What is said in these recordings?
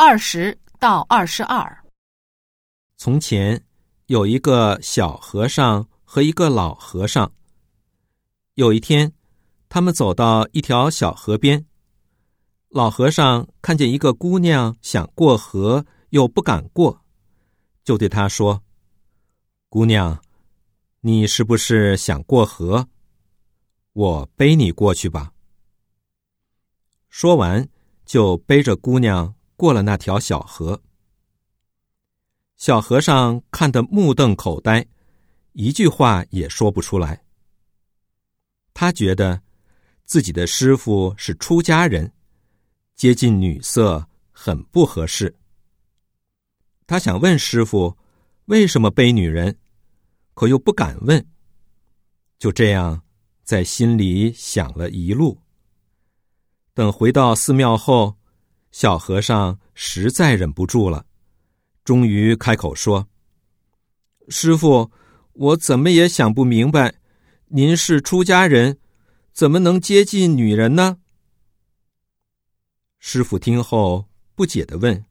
二十到二十二。从前有一个小和尚和一个老和尚。有一天，他们走到一条小河边，老和尚看见一个姑娘想过河，又不敢过，就对她说：“姑娘，你是不是想过河？我背你过去吧。”说完，就背着姑娘。过了那条小河，小和尚看得目瞪口呆，一句话也说不出来。他觉得自己的师傅是出家人，接近女色很不合适。他想问师傅为什么背女人，可又不敢问。就这样在心里想了一路。等回到寺庙后。小和尚实在忍不住了，终于开口说：“师傅，我怎么也想不明白，您是出家人，怎么能接近女人呢？”师傅听后不解的问：“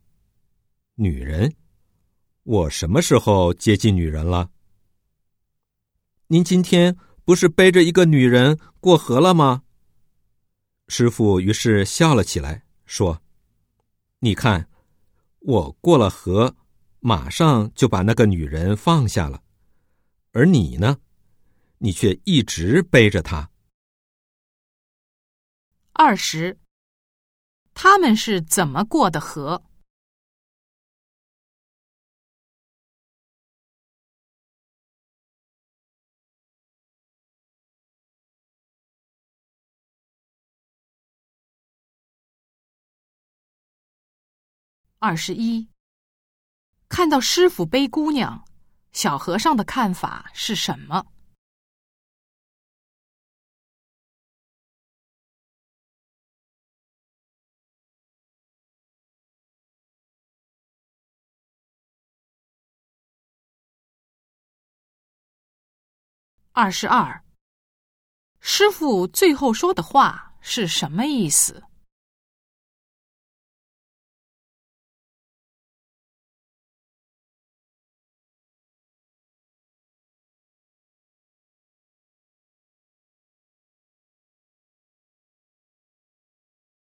女人？我什么时候接近女人了？您今天不是背着一个女人过河了吗？”师傅于是笑了起来，说。你看，我过了河，马上就把那个女人放下了，而你呢，你却一直背着她。二十，他们是怎么过的河？二十一，看到师傅背姑娘，小和尚的看法是什么？二十二，师傅最后说的话是什么意思？